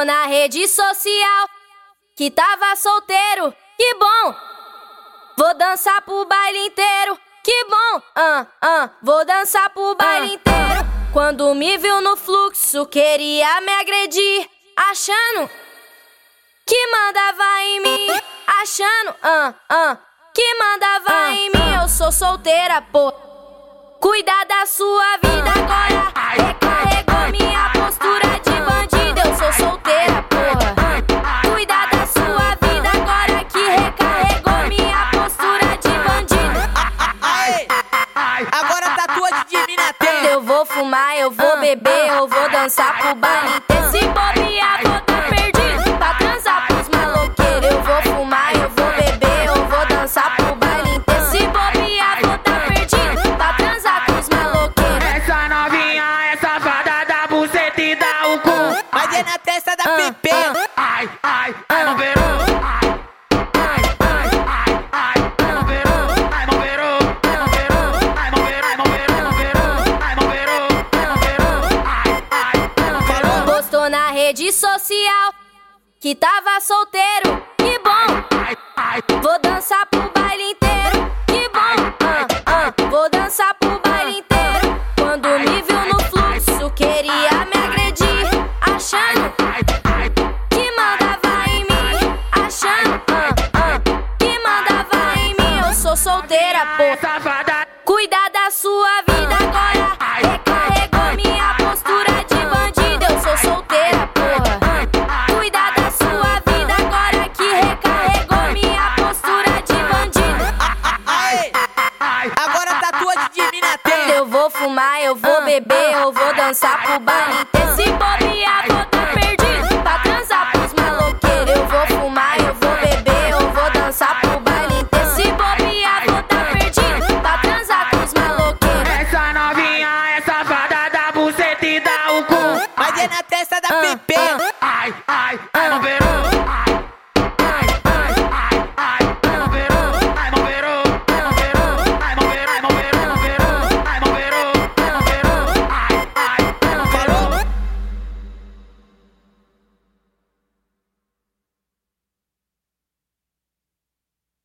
Postou na rede social que tava solteiro. Que bom! Vou dançar pro baile inteiro. Que bom! Ah, ah, vou dançar pro baile inteiro. Quando me viu no fluxo, queria me agredir, achando que mandava em mim, achando, ah, ah, que mandava em mim. Eu sou solteira, pô. Cuida da sua vida agora. Fumar, eu vou beber, eu vou dançar pro baile inteiro. Se bobear, vou tá perdido pra transar pros maloqueiros. Eu vou fumar, eu vou beber, eu vou dançar pro baile inteiro. Se bobear, vou tá perdido pra transar com os maloqueiros. Essa novinha é safada da buceta e dá o cu. Mas é na testa Postou na rede social que tava solteiro. Que bom! Vou dançar pro baile inteiro. Que bom! Ah, ah, vou dançar pro baile inteiro. Quando me viu no fluxo, queria me agredir, achando que mandava em mim, achando ah, que mandava em mim. Eu sou solteira. Safada. Cuida da sua vida agora. beber, eu vou dançar pro baile inteiro. Se bobear, vou tá perdido. Pra transar pros maloqueiros, eu vou fumar, eu vou beber, eu vou dançar pro baile inteiro. Se bobear, vou tá perdido. Pra transar pros maloqueiros. Essa novinha é safada da buceta e dá o cu. Mas é na testa da ah, PP. Ah. Ai, ai, ai, bombeiro. Ah. Ai.